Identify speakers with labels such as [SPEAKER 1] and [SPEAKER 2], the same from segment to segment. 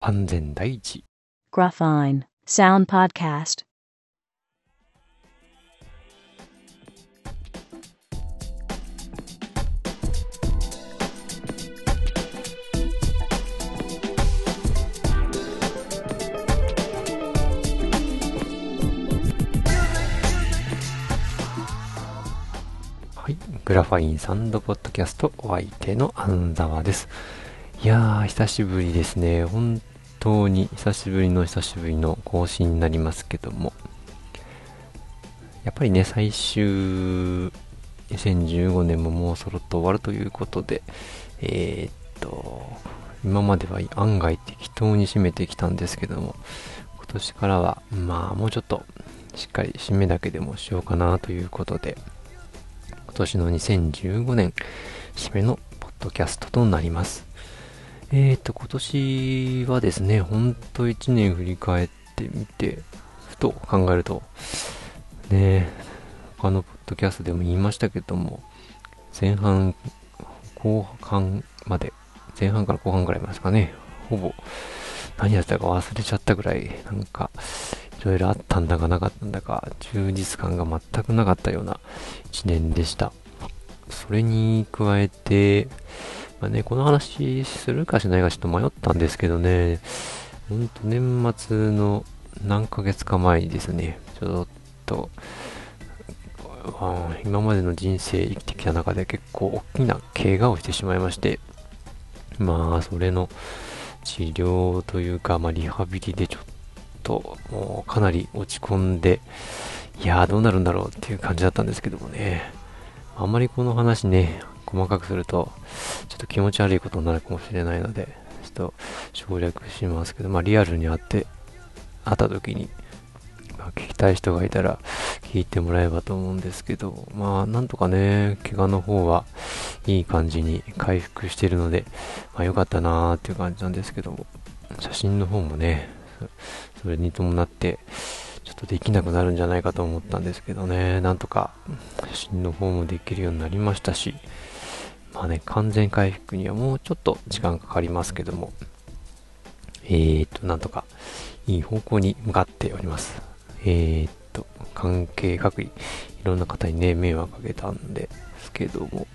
[SPEAKER 1] 安全第一。
[SPEAKER 2] Gruffine Sound Podcast.
[SPEAKER 1] はい。グラファインサンドポッドキャストお相手の安沢です。いやー、久しぶりですね。本当に久しぶりの久しぶりの更新になりますけども。やっぱりね、最終、2015年ももうそろっと終わるということで、えー、っと、今までは案外適当に締めてきたんですけども、今年からは、まあもうちょっとしっかり締めだけでもしようかなということで、今年の2015年締めのポッドキャストとなります。えーと、今年はですね、ほんと1年振り返ってみて、ふと考えると、ね他のポッドキャストでも言いましたけども、前半、後半まで、前半から後半ぐらいまですかね、ほぼ何やったか忘れちゃったぐらい、なんか、いろいろあったんだかなかったんだか、充実感が全くなかったような一年でした。それに加えて、まあね、この話するかしないかちょっと迷ったんですけどね、ほんと年末の何ヶ月か前にですね、ちょっと、今までの人生生きてきた中で結構大きな怪我をしてしまいまして、まあ、それの治療というか、まあ、リハビリでちょっと、もうかなり落ち込んで、いやーどうなるんだろうっていう感じだったんですけどもね。あんまりこの話ね、細かくすると、ちょっと気持ち悪いことになるかもしれないので、ちょっと省略しますけど、まあリアルに会って、会った時に、まあ、聞きたい人がいたら聞いてもらえばと思うんですけど、まあなんとかね、怪我の方はいい感じに回復してるので、まあ良かったなーっていう感じなんですけども、写真の方もね、それに伴って、ちょっとできなくなるんじゃないかと思ったんですけどね、なんとか写真の方もできるようになりましたし、まあね、完全回復にはもうちょっと時間かかりますけども、えーと、なんとかいい方向に向かっております。えーと、関係各位、いろんな方にね、迷惑かけたんですけども、本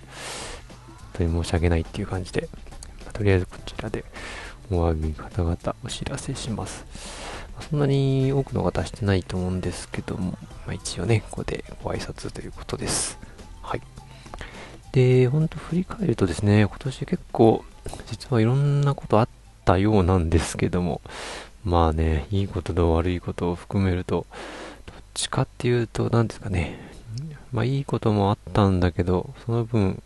[SPEAKER 1] 当に申し訳ないっていう感じで、まあとりあえずこちらでお詫び方々お知らせします。そんなに多くの方してないと思うんですけども、まあ、一応ね、ここでご挨拶ということです。で、ほんと振り返るとですね、今年結構、実はいろんなことあったようなんですけども、まあね、いいことと悪いことを含めると、どっちかっていうと、何ですかね、まあいいこともあったんだけど、その分、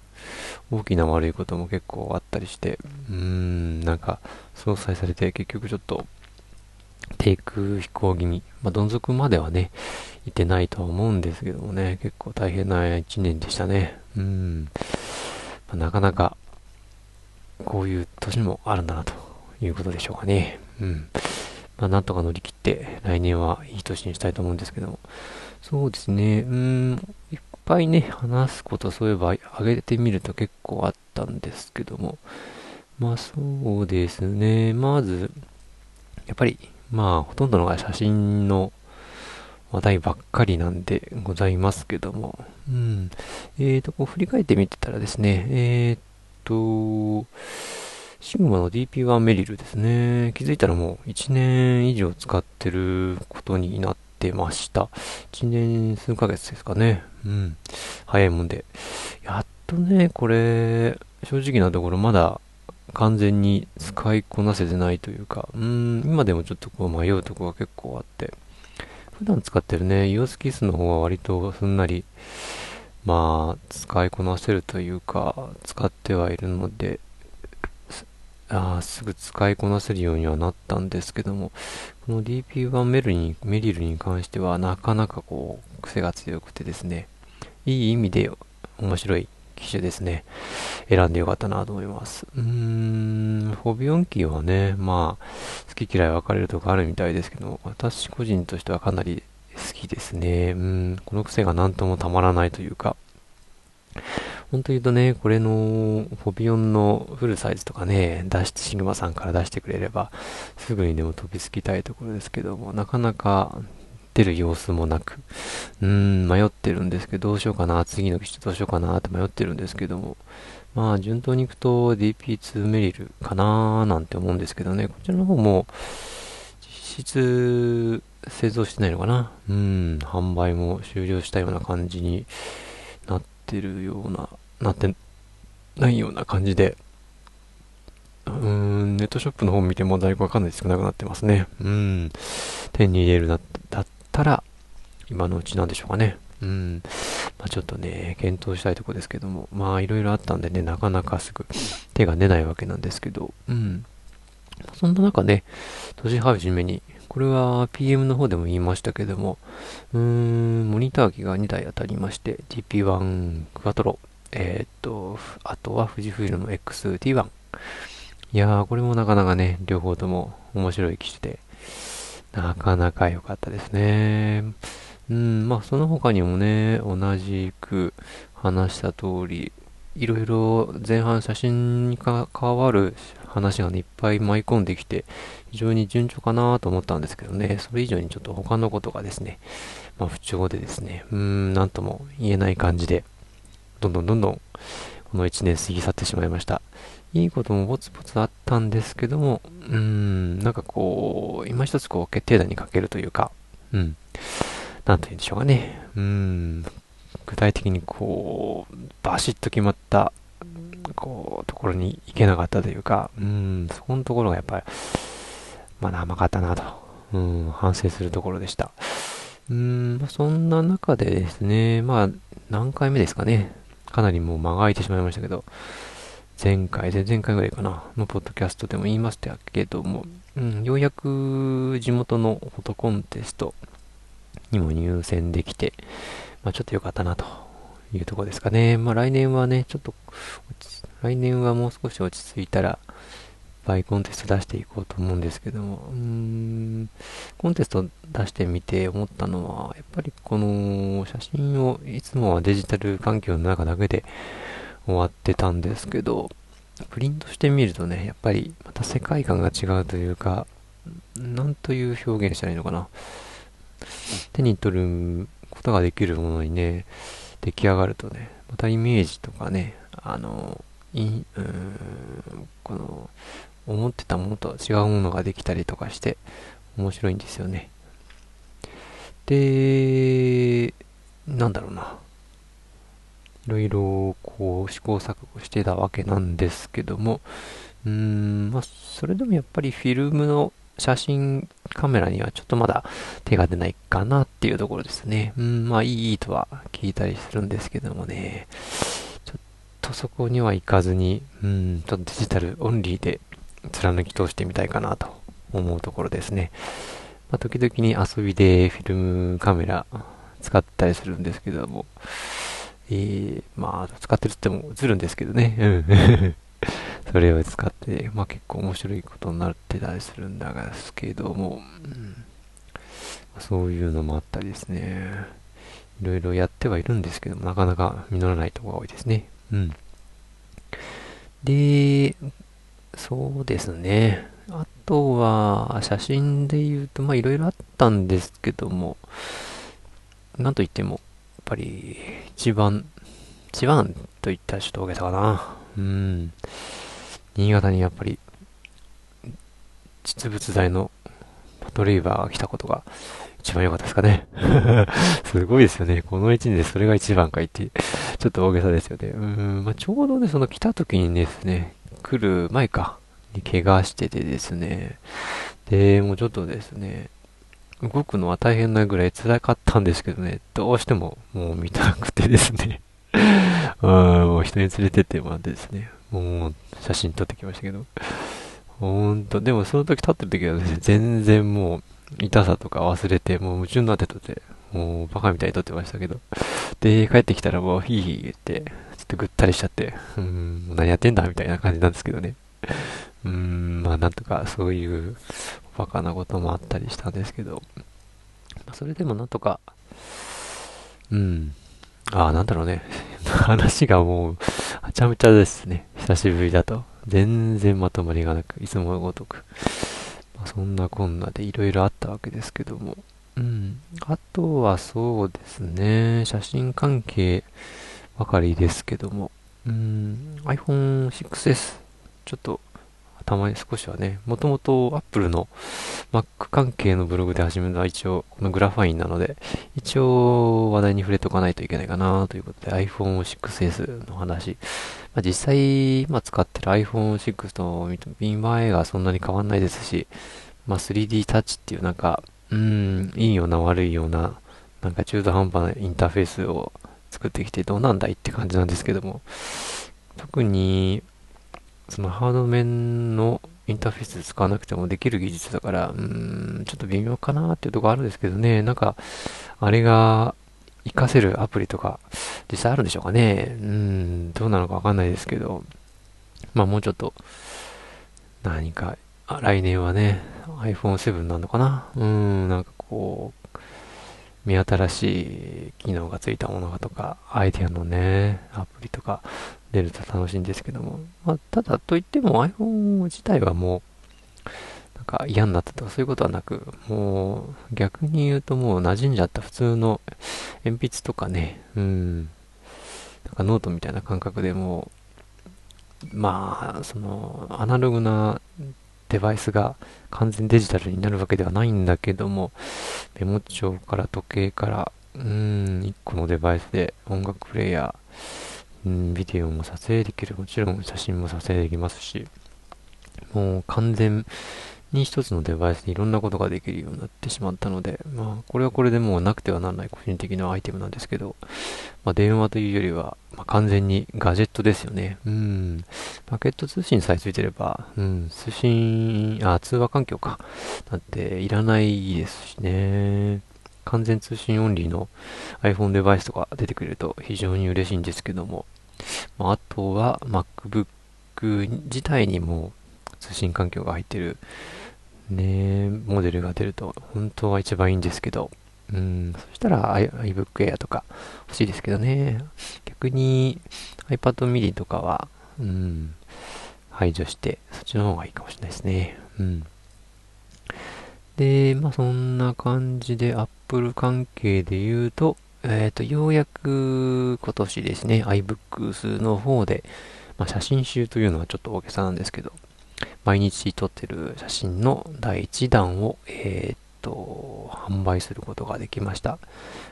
[SPEAKER 1] 大きな悪いことも結構あったりして、うーん、なんか、相殺されて結局ちょっと、低空飛行気味、まあ、どん底まではね、いてないとは思うんですけどもね、結構大変な一年でしたね。うん。まあなかなか、こういう年もあるんだな、ということでしょうかね。うん。まあ、なんとか乗り切って、来年はいい年にしたいと思うんですけども。そうですね、うん、いっぱいね、話すこと、そういえば、挙げてみると結構あったんですけども。まあ、そうですね、まず、やっぱり、まあ、ほとんどのが写真の話題ばっかりなんでございますけども。うん。えーと、こう振り返ってみてたらですね、えーと、シグマの DP1 メリルですね。気づいたらもう1年以上使ってることになってました。1年数ヶ月ですかね。うん。早いもんで。やっとね、これ、正直なところまだ完全に使いこなせてないというか、うん、今でもちょっとこう迷うとこが結構あって、普段使ってるね、EOS キスの方は割とすんなり、まあ、使いこなせるというか、使ってはいるので、あすぐ使いこなせるようにはなったんですけども、この DP1 メルにメリルに関してはなかなかこう、癖が強くてですね、いい意味で面白い機種ですね。選んでよかったなと思います。うーん、ホビオンキーはね、まあ、好き嫌い分かれるとこあるみたいですけど、私個人としてはかなり好きですね。うん、この癖が何ともたまらないというか、本当言うとね、これの、フォビオンのフルサイズとかね、出、シグマさんから出してくれれば、すぐにでも飛びつきたいところですけども、なかなか出る様子もなく、うーん、迷ってるんですけど、どうしようかな、次の機種どうしようかなって迷ってるんですけども、まあ、順当に行くと DP2 メリルかなーなんて思うんですけどね、こちらの方も、実質、製造してないのかな。うん、販売も終了したような感じになってるような、なってないような感じで、うーん、ネットショップの方見ても在庫がかんなり少なくなってますね。うん、手に入れるだったら、今のうちなんでしょうかね。うん。まあ、ちょっとね、検討したいとこですけども、まあいろいろあったんでね、なかなかすぐ手が出ないわけなんですけど、うん。そんな中ね、年始めにこれは PM の方でも言いましたけども、うーん、モニター機が2台当たりまして、TP1 クワトロ、えー、っと、あとは富士フイルの XT1。いやー、これもなかなかね、両方とも面白い機種で、なかなか良かったですね。うん、まあその他にもね、同じく話した通り、いろいろ前半写真に関わる話がね、いっぱい舞い込んできて、非常に順調かなと思ったんですけどね、それ以上にちょっと他のことがですね、まあ不調でですね、うん、なんとも言えない感じで、どんどんどんどん、この1年過ぎ去ってしまいました。いいこともぼつぼつあったんですけども、うーん、なんかこう、今一つこう決定打にかけるというか、うん、なんと言うんでしょうかね、うーん、具体的にこう、バシッと決まったこう、ところに行けなかったというか、うん、そこのところがやっぱり、まだ甘かったなと、うん、反省するところでした。うん、そんな中でですね、まあ、何回目ですかね。かなりもう間が空いてしまいましたけど、前回、前々回ぐらいかな、のポッドキャストでも言いましたけども、うん、ようやく地元のフォトコンテストにも入選できて、まあ、ちょっと良かったなというとこですかね。まあ来年はね、ちょっと、来年はもう少し落ち着いたら、バイコンテスト出していこうと思うんですけども、うーん、コンテスト出してみて思ったのは、やっぱりこの写真をいつもはデジタル環境の中だけで終わってたんですけど、プリントしてみるとね、やっぱりまた世界観が違うというか、なんという表現したらいいのかな。手に取ることができるものにね、出来上がるとね、またイメージとかね、あの、いんこの、思ってたものとは違うものができたりとかして、面白いんですよね。で、なんだろうな。いろいろ、こう、試行錯誤してたわけなんですけども、うーん、まあ、それでもやっぱりフィルムの写真カメラにはちょっとまだ手が出ないかなっていうところですね。うん、まあいいとは聞いたりするんですけどもね、ちょっとそこには行かずに、うん、ちょっとデジタルオンリーで貫き通してみたいかなと思うところですね。まあ、時々に遊びでフィルムカメラ使ったりするんですけども、えー、まあ、使ってるって言っても映るんですけどね。うん それを使って、まあ結構面白いことになってたりするんだがですけども、うん、そういうのもあったりですね。いろいろやってはいるんですけども、なかなか実らないとこが多いですね。うん。で、そうですね。あとは、写真で言うと、まあいろいろあったんですけども、なんといっても、ぱり、一番、一番といったらちょっと大げさかな。うん。新潟にやっぱり、実物大のパトレイバーが来たことが一番良かったですかね。すごいですよね。この1年でそれが一番かいって、ちょっと大げさですよね。うん、まあ、ちょうどね、その来た時にですね、来る前か、に怪我しててですね、で、もうちょっとですね、動くのは大変なぐらい辛かったんですけどね、どうしてももう見たくてですね、うん、もう人に連れてってもらってですね、もう写真撮ってきましたけど。ほんと、でもその時撮ってる時はね、全然もう痛さとか忘れて、もう夢中になって撮って、もうバカみたいに撮ってましたけど。で、帰ってきたらもうヒーヒー言って、ちょっとぐったりしちゃって、うん、何やってんだみたいな感じなんですけどね。うーん、まあなんとかそういうバカなこともあったりしたんですけど、まあ、それでもなんとか、うん、ああ、なんだろうね。話がもう、はちゃめちゃですね。久しぶりだと。全然まとまりがなく、いつもごとく。まあ、そんなこんなでいろいろあったわけですけども。うん。あとはそうですね。写真関係ばかりですけども。うん。iPhone 6S。ちょっとたまに少しはね、もともと Apple の Mac 関係のブログで始めたのは一応このグラファインなので、一応話題に触れておかないといけないかなということで iPhone 6S の話。まあ、実際、今使ってる iPhone 6と見栄えがそんなに変わんないですし、まあ、3D タッチっていうなんか、うん、いいような悪いような、なんか中途半端なインターフェースを作ってきてどうなんだいって感じなんですけども、特にそのハード面のインターフェース使わなくてもできる技術だから、うーん、ちょっと微妙かなっていうとこあるんですけどね、なんか、あれが活かせるアプリとか、実際あるんでしょうかね。うん、どうなのかわかんないですけど、まあもうちょっと、何か、来年はね、iPhone7 なのかな。うん、なんかこう、目新しい機能がついたものがとか、アイデアのね、アプリとか、出ると楽しいんですけども、まあ、ただといっても iPhone 自体はもう、なんか嫌になったとかそういうことはなく、もう逆に言うともう馴染んじゃった普通の鉛筆とかね、うん、なんかノートみたいな感覚でもう、まあ、そのアナログなデバイスが完全デジタルになるわけではないんだけども、メモ帳から時計から、うん、1個のデバイスで音楽プレイヤー、ん、ビデオも撮影できる。もちろん写真も撮影できますし、もう完全に一つのデバイスでいろんなことができるようになってしまったので、まあ、これはこれでもうなくてはならない個人的なアイテムなんですけど、まあ、電話というよりは、まあ、完全にガジェットですよね。うん。パケット通信さえついてれば、うん、通信、あ、通話環境か。なんていらないですしね。完全通信オンリーの iPhone デバイスとか出てくれると非常に嬉しいんですけども、まあ、あとは MacBook 自体にも通信環境が入ってるね、モデルが出ると本当は一番いいんですけど、うん、そしたら iBook Air とか欲しいですけどね。逆に iPad mini とかは、うん、排除して、そっちの方がいいかもしれないですね。うん。で、まあそんな感じで Apple 関係で言うと、えっ、ー、と、ようやく今年ですね、iBooks の方で、まあ、写真集というのはちょっと大げさなんですけど、毎日撮ってる写真の第1弾を、えっ、ー、と、販売することができました。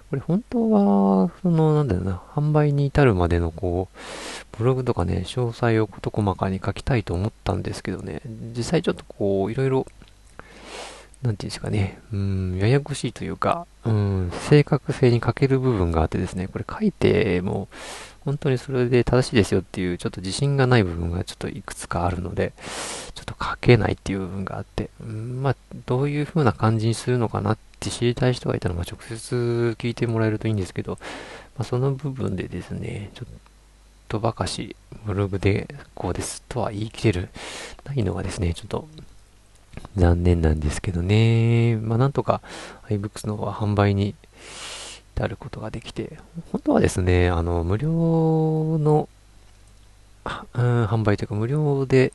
[SPEAKER 1] これ本当は、その、なんだろうな、販売に至るまでのこう、ブログとかね、詳細を事細かに書きたいと思ったんですけどね、実際ちょっとこう、いろいろなんていうんですかね、うん、ややこしいというか、うん、正確性に欠ける部分があってですね、これ書いても、本当にそれで正しいですよっていう、ちょっと自信がない部分がちょっといくつかあるので、ちょっと書けないっていう部分があって、うん、まあ、どういう風な感じにするのかなって知りたい人がいたら、まあ、直接聞いてもらえるといいんですけど、まあ、その部分でですね、ちょっとばかし、ブログでこうですとは言い切れる、ないのがですね、ちょっと残念なんですけどね。まあ、なんとか iBooks の方は販売に至ることができて、本当はですね、あの、無料の、うん、販売というか無料で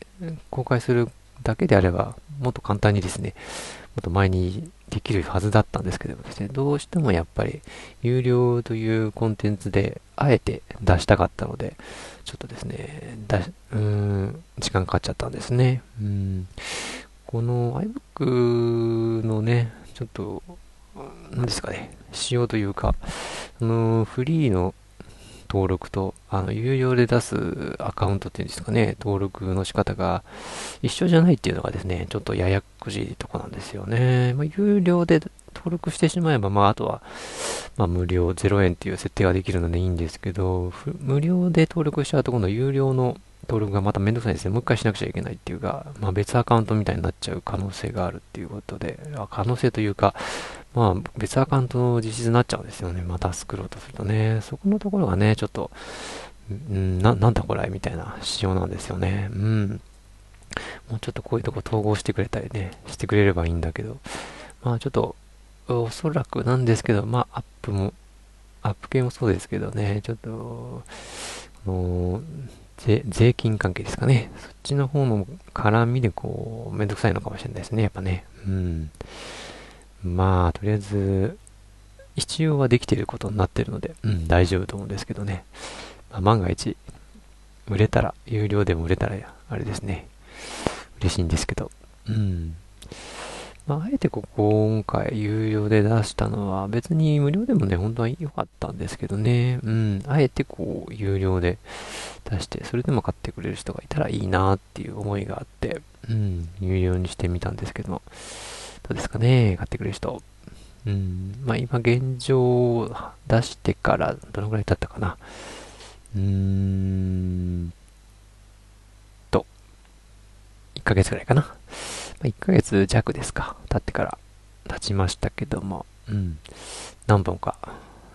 [SPEAKER 1] 公開するだけであれば、もっと簡単にですね、もっと前にできるはずだったんですけどもですね、どうしてもやっぱり有料というコンテンツであえて出したかったので、ちょっとですね、だうん、時間かかっちゃったんですね。うんこの iBook のね、ちょっと、何ですかね、仕様というか、あの、フリーの登録と、あの、有料で出すアカウントっていうんですかね、登録の仕方が一緒じゃないっていうのがですね、ちょっとややこしいとこなんですよね。まあ、有料で登録してしまえば、まあ、あとは、まあ、無料0円っていう設定ができるのでいいんですけど、無料で登録しちゃうと今度有料の登録がまためんどくさいですね。もう一回しなくちゃいけないっていうか、まあ、別アカウントみたいになっちゃう可能性があるっていうことで、あ可能性というか、まあ、別アカウントの実質になっちゃうんですよね。また作ろうとするとね。そこのところがね、ちょっと、んな、なんだこれみたいな仕様なんですよね。うん。もうちょっとこういうとこ統合してくれたりね、してくれればいいんだけど、まあちょっと、おそらくなんですけど、まあアップも、アップ系もそうですけどね、ちょっと、あの税、税金関係ですかね。そっちの方の絡みでこう、めんどくさいのかもしれないですね、やっぱね。うん。まあ、とりあえず、一応はできていることになってるので、うん、大丈夫と思うんですけどね。まあ、万が一、売れたら、有料でも売れたら、あれですね。嬉しいんですけど。うん。まあ、あえてここ今回有料で出したのは別に無料でもね、本当は良かったんですけどね。うん。あえてこう有料で出して、それでも買ってくれる人がいたらいいなっていう思いがあって、うん。有料にしてみたんですけども。どうですかね？買ってくれる人。うん。まあ今現状出してからどのくらい経ったかな？うーんと、1ヶ月くらいかな。まあ、1ヶ月弱ですか。経ってから経ちましたけども、うん。何本か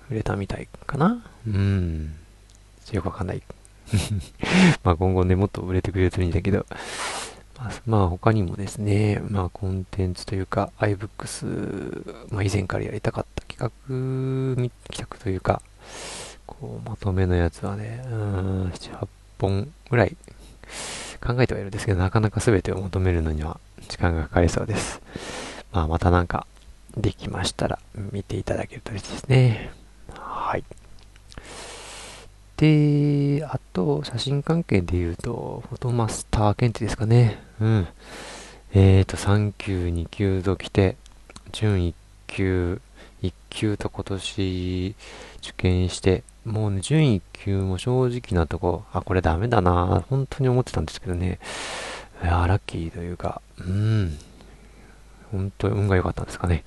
[SPEAKER 1] 売れたみたいかな。うん。よくわかんない。まあ今後ね、もっと売れてくれるといいんだけど、まあ、まあ他にもですね、まあコンテンツというか iBooks、まあ以前からやりたかった企画、企画というか、こう、まとめのやつはね、うん、7、8本ぐらい考えてはいるんですけど、なかなか全てを求めるのには時間がかかりそうです。まあ、またなんか、できましたら、見ていただけると嬉しいですね。はい。で、あと、写真関係で言うと、フォトマスター検定ですかね。うん。えーと、3級、2級と来て、準1級、1級と今年受験して、もうね、順位級も正直なとこ、あ、これダメだな本当に思ってたんですけどね。いやラッキーというか、うん。本当に運が良かったんですかね。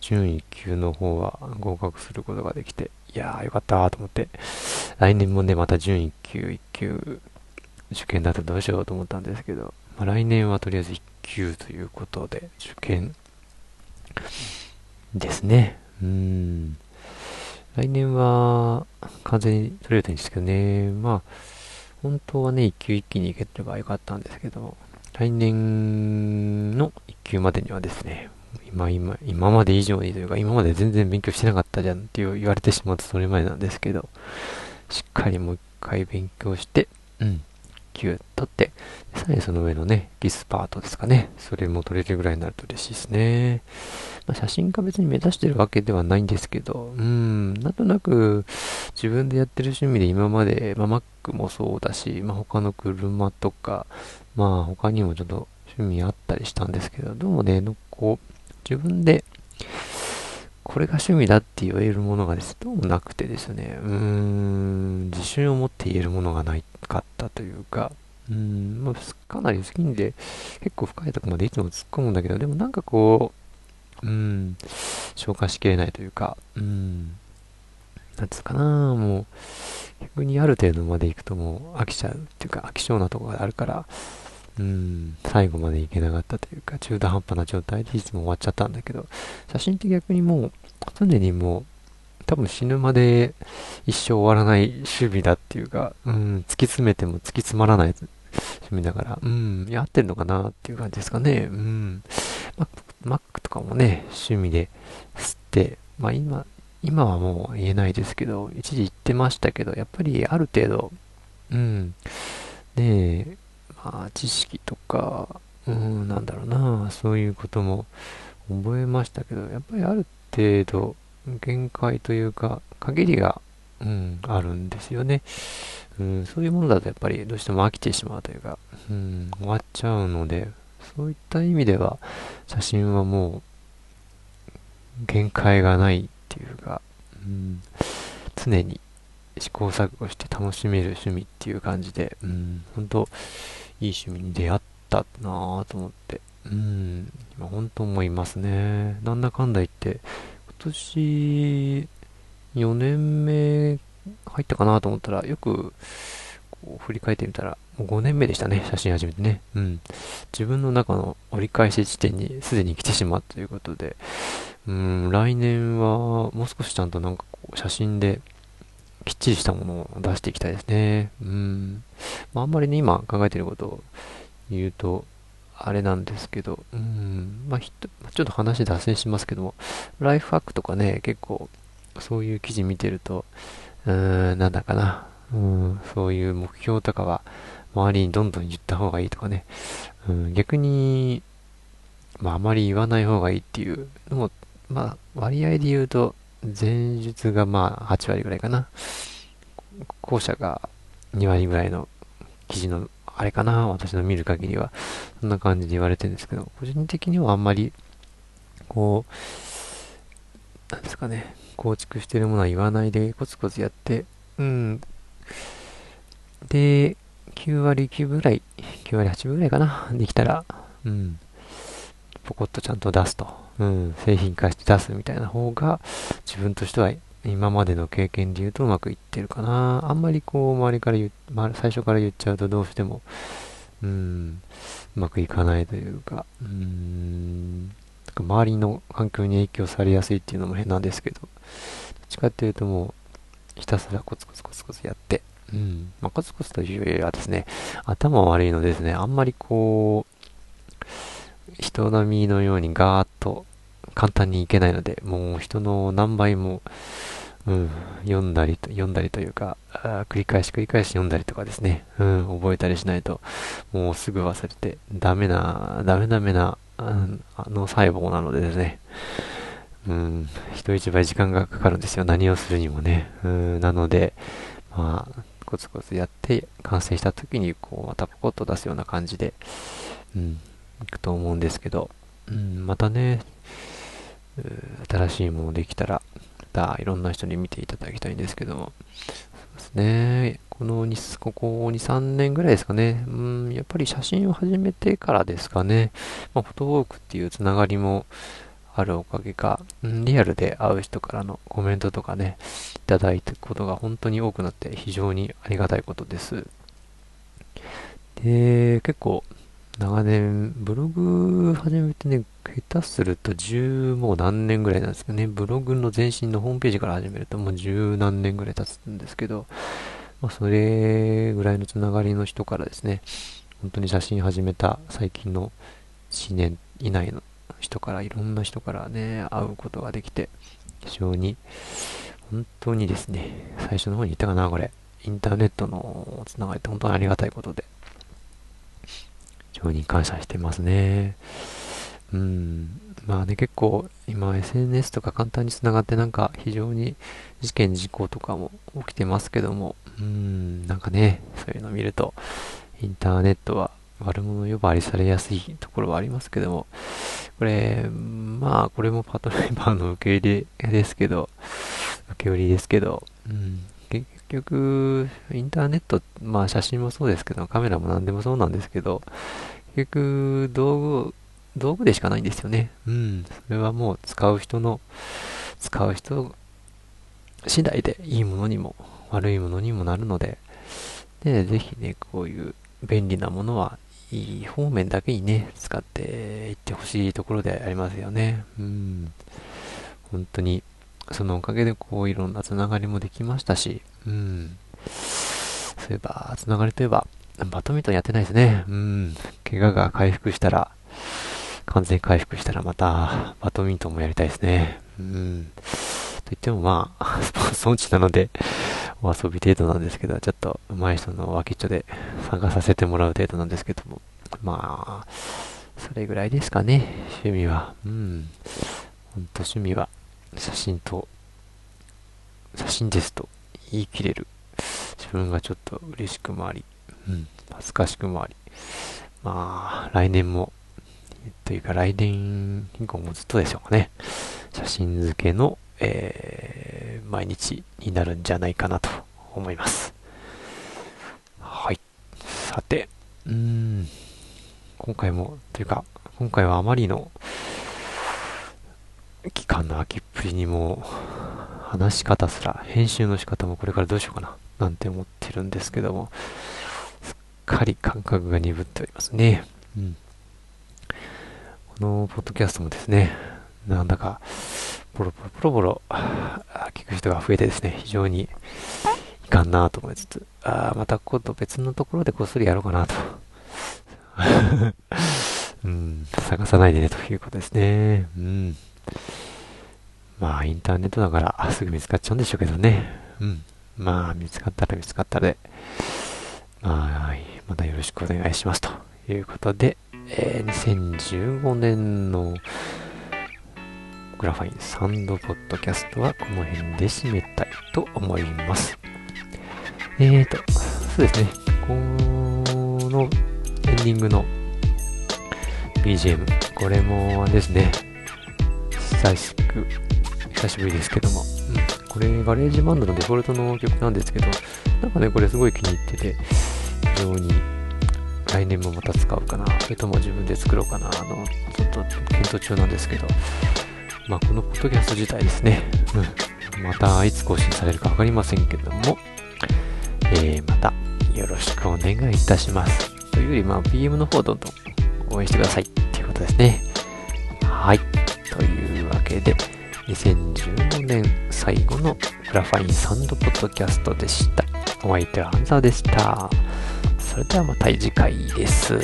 [SPEAKER 1] 順位級の方は合格することができて、いやーよかったと思って、来年もね、また順位級、1級受験だとどうしようと思ったんですけど、まあ、来年はとりあえず1級ということで、受験ですね。うん。来年は完全に取れるといいんですけどね。まあ、本当はね、一級一気に行ければよかったんですけど、来年の一級までにはですね、今、今、今まで以上にというか、今まで全然勉強してなかったじゃんって言われてしまうとそれまでなんですけど、しっかりもう一回勉強して、うん、級取って、さらにその上のね、ギスパートですかね。それも取れるぐらいになると嬉しいですね。まあ、写真家別に目指してるわけではないんですけど、うん、なんとなく自分でやってる趣味で今まで、まあ、Mac もそうだし、まあ、他の車とか、まあ他にもちょっと趣味あったりしたんですけど、どうもね、こう、自分で、これが趣味だって言えるものがです、どうもなくてですね、うーん、自信を持って言えるものがないかったというか、うん、まあ、かなり好きんで、結構深いとこまでいつも突っ込むんだけど、でもなんかこう、うん、消化しきれないというか、うん、なんつうかな、もう、逆にある程度まで行くともう飽きちゃうっていうか、飽き性なとこがあるから、うん、最後まで行けなかったというか、中途半端な状態でいつも終わっちゃったんだけど、写真って逆にもう、常にもう、多分死ぬまで一生終わらない趣味だっていうか、うん、突き詰めても突き詰まらない趣味だから、うん、やってんのかなっていう感じですかね。うん。Mac とかもね、趣味で吸って、まあ今、今はもう言えないですけど、一時言ってましたけど、やっぱりある程度、うん、ねえ、あ知識とか、うん、なんだろうな、そういうことも覚えましたけど、やっぱりある程度、限界というか、限りが、うん、あるんですよね。うん、そういうものだとやっぱりどうしても飽きてしまうというか、うん、終わっちゃうので、そういった意味では、写真はもう、限界がないっていうか、うん、常に試行錯誤して楽しめる趣味っていう感じで、うん、本当いい趣味に出会ったなぁと思って、うん、今本当思いますね。なんだかんだ言って、今年4年目入ったかなと思ったら、よくこう振り返ってみたら、もう5年目でしたね、写真始めてね。うん。自分の中の折り返し地点にすでに来てしまったということで、うん、来年はもう少しちゃんとなんかこう写真できっちりしたものを出していきたいですね。うん。まあ、あんまりね、今考えてることを言うと、あれなんですけど、うん、まあ、ちょっと話脱線しますけども、ライフハックとかね、結構、そういう記事見てると、うーん、なんだかな。うん、そういう目標とかは、周りにどんどん言った方がいいとかね。うん、逆に、まあ、あまり言わない方がいいっていうのも、まあ、割合で言うと、前述がまあ、8割ぐらいかな。後者が2割ぐらいの記事の、あれかな、私の見る限りは。そんな感じで言われてるんですけど、個人的にはあんまり、こう、なんですかね、構築してるものは言わないでコツコツやって、うん。で、9割9分ぐらい、9割8分ぐらいかな、できたら、うん。ポコッとちゃんと出すと。うん。製品化して出すみたいな方が、自分としては今までの経験で言うとうまくいってるかな。あんまりこう、周りから言う、最初から言っちゃうとどうしても、うん、うまくいかないというか、うん、周りの環境に影響されやすいっていうのも変なんですけど、どっちかっていうともう、ひたすらコツコツコツコツやって、うん、まあ、コツコツというよりはですね、頭悪いのですね、あんまりこう、人並みのようにガーッと簡単にいけないので、もう人の何倍も、うん、読んだりと、読んだりというか、繰り返し繰り返し読んだりとかですね、うん、覚えたりしないと、もうすぐ忘れて、ダメな、ダメダメな、うん、あの細胞なのでですね、うん、人一倍時間がかかるんですよ。何をするにもね。うん、なので、まあ、コツコツやって、完成した時に、こう、またポコッと出すような感じで、うん、くと思うんですけど、うん、またね、新しいものできたら、またいろんな人に見ていただきたいんですけども、そうですね、この2、ここ2、3年ぐらいですかね、うん、やっぱり写真を始めてからですかね、まあ、フォトウォークっていうつながりもあるおかげか、うん、リアルで会う人からのコメントとかね、いただいていくことが本当に多くなって非常にありがたいことです。で、結構、長年、ブログ始めてね、下手すると十もう何年ぐらいなんですけどね、ブログの前身のホームページから始めるともう十何年ぐらい経つんですけど、まあ、それぐらいのつながりの人からですね、本当に写真始めた最近の1年以内の人から、いろんな人からね、会うことができて、非常に、本当にですね、最初の方に言ったかな、これ、インターネットのつながりって本当にありがたいことで、非常に感謝してますね。うん。まあね、結構今 SNS とか簡単に繋がってなんか非常に事件事故とかも起きてますけども、うん、なんかね、そういうの見ると、インターネットは悪者呼ばわりされやすいところはありますけども、これ、まあ、これもパトレイバーの受け入れですけど、受け売りですけど、うん、局、インターネット、まあ写真もそうですけど、カメラも何でもそうなんですけど、結局、道具、道具でしかないんですよね。うん。それはもう使う人の、使う人次第でいいものにも悪いものにもなるので、で、ぜひね、こういう便利なものはいい方面だけにね、使っていってほしいところでありますよね。うん。本当に、そのおかげでこういろんなつながりもできましたし、うん。そういえば、つながりといえば、バドミントンやってないですね。うん。怪我が回復したら、完全回復したらまた、バドミントンもやりたいですね。うん。といってもまあ、スポーツ音痴なので、お遊び程度なんですけど、ちょっと上手い人の脇っちょで参加させてもらう程度なんですけども、まあ、それぐらいですかね、趣味は。うん。ほんと趣味は、写真と、写真ですと言い切れる。自分がちょっと嬉しくもあり、うん、恥ずかしくもあり。まあ、来年も、というか来年以降もずっとでしょうかね。写真付けの、えー、毎日になるんじゃないかなと思います。はい。さて、うーん、今回も、というか、今回はあまりの期間の空きっぷりにも、話し方すら、編集の仕方もこれからどうしようかな、なんて思ってるんですけども、すっかり感覚が鈍っておりますね。うん。このポッドキャストもですね、なんだか、ポロポロポロポロ、聞く人が増えてですね、非常にいかんなと思いつつ、あまた今度別のところでこっそりやろうかなと。うん、探さないでねということですね。うん。まあ、インターネットだから すぐ見つかっちゃうんでしょうけどね。うん。まあ、見つかったら見つかったで、まあ、またよろしくお願いしますということで、えー、2015年のグラファインサンドポッドキャストはこの辺で締めたいと思います。えーと、そうですね、このエンディングの BGM、これもですね、久しく、久しぶりですけども、うん、これ GarageBand のデフォルトの曲なんですけど、なんかね、これすごい気に入ってて、非常に来年もまた使うかな、それとも自分で作ろうかな、あの、ちょっと検討中なんですけど、まあ、このポッドキャスト自体ですね、うん、またいつ更新されるかわかりませんけども、えー、またよろしくお願いいたします。というより、まあ、PM の方どんどん応援してくださいっていうことですね。はい。というわけで、2015年最後のグラファインサンドポッドキャストでした。お相手はハンザーでした。それではまた次回です。